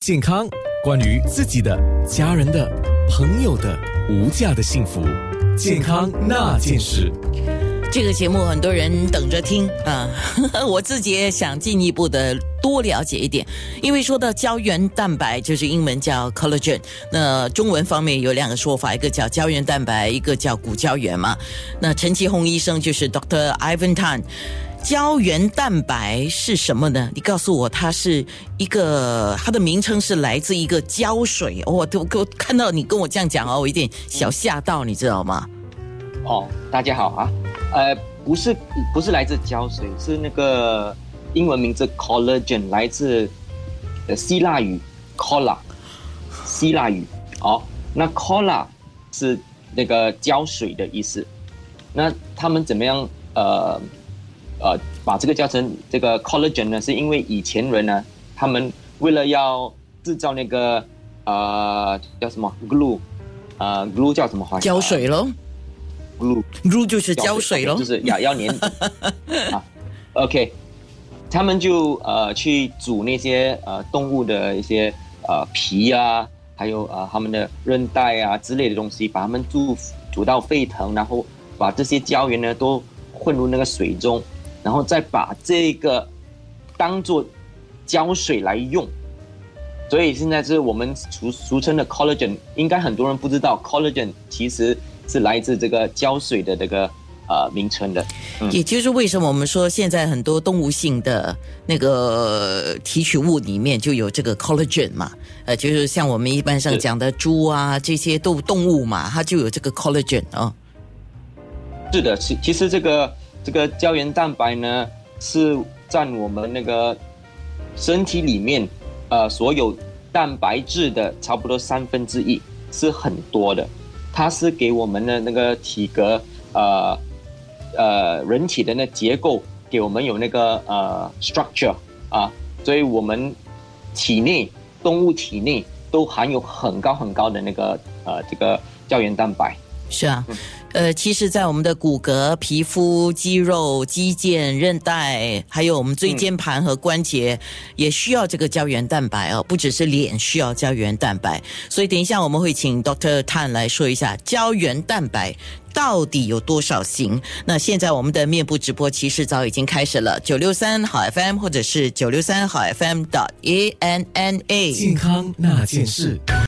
健康，关于自己的、家人的、朋友的无价的幸福，健康那件事。这个节目很多人等着听啊，我自己也想进一步的多了解一点，因为说到胶原蛋白，就是英文叫 collagen，那中文方面有两个说法，一个叫胶原蛋白，一个叫骨胶原嘛。那陈其宏医生就是 Doctor Ivan Tan。胶原蛋白是什么呢？你告诉我，它是一个，它的名称是来自一个胶水。我都我看到你跟我这样讲哦，我有点小吓到，你知道吗？哦，大家好啊，呃，不是不是来自胶水，是那个英文名字 collagen，来自希腊语 cola，希腊语。哦，那 cola 是那个胶水的意思。那他们怎么样？呃。呃，把这个叫成这个 collagen 呢，是因为以前人呢，他们为了要制造那个呃叫什么 glue，呃 glue 叫什么话？胶水喽，glue glue 就是胶水喽，就是要要粘 啊。OK，他们就呃去煮那些呃动物的一些呃皮啊，还有呃他们的韧带啊之类的东西，把它们煮煮到沸腾，然后把这些胶原呢都混入那个水中。然后再把这个当做胶水来用，所以现在是我们俗俗称的 collagen，应该很多人不知道 collagen 其实是来自这个胶水的这个呃名称的。也就是为什么我们说现在很多动物性的那个提取物里面就有这个 collagen 嘛？呃，就是像我们一般上讲的猪啊这些动动物嘛，它就有这个 collagen 啊。是的，其其实这个。这个胶原蛋白呢，是占我们那个身体里面呃所有蛋白质的差不多三分之一，是很多的。它是给我们的那个体格呃呃人体的那结构，给我们有那个呃 structure 啊，所以我们体内动物体内都含有很高很高的那个呃这个胶原蛋白。是啊。呃，其实，在我们的骨骼、皮肤、肌肉、肌腱、韧带，还有我们椎间盘和关节，也需要这个胶原蛋白哦。不只是脸需要胶原蛋白，所以等一下我们会请 Doctor Tan 来说一下胶原蛋白到底有多少型。那现在我们的面部直播其实早已经开始了，九六三好 FM 或者是九六三好 FM 的 A N N A 健康那件事。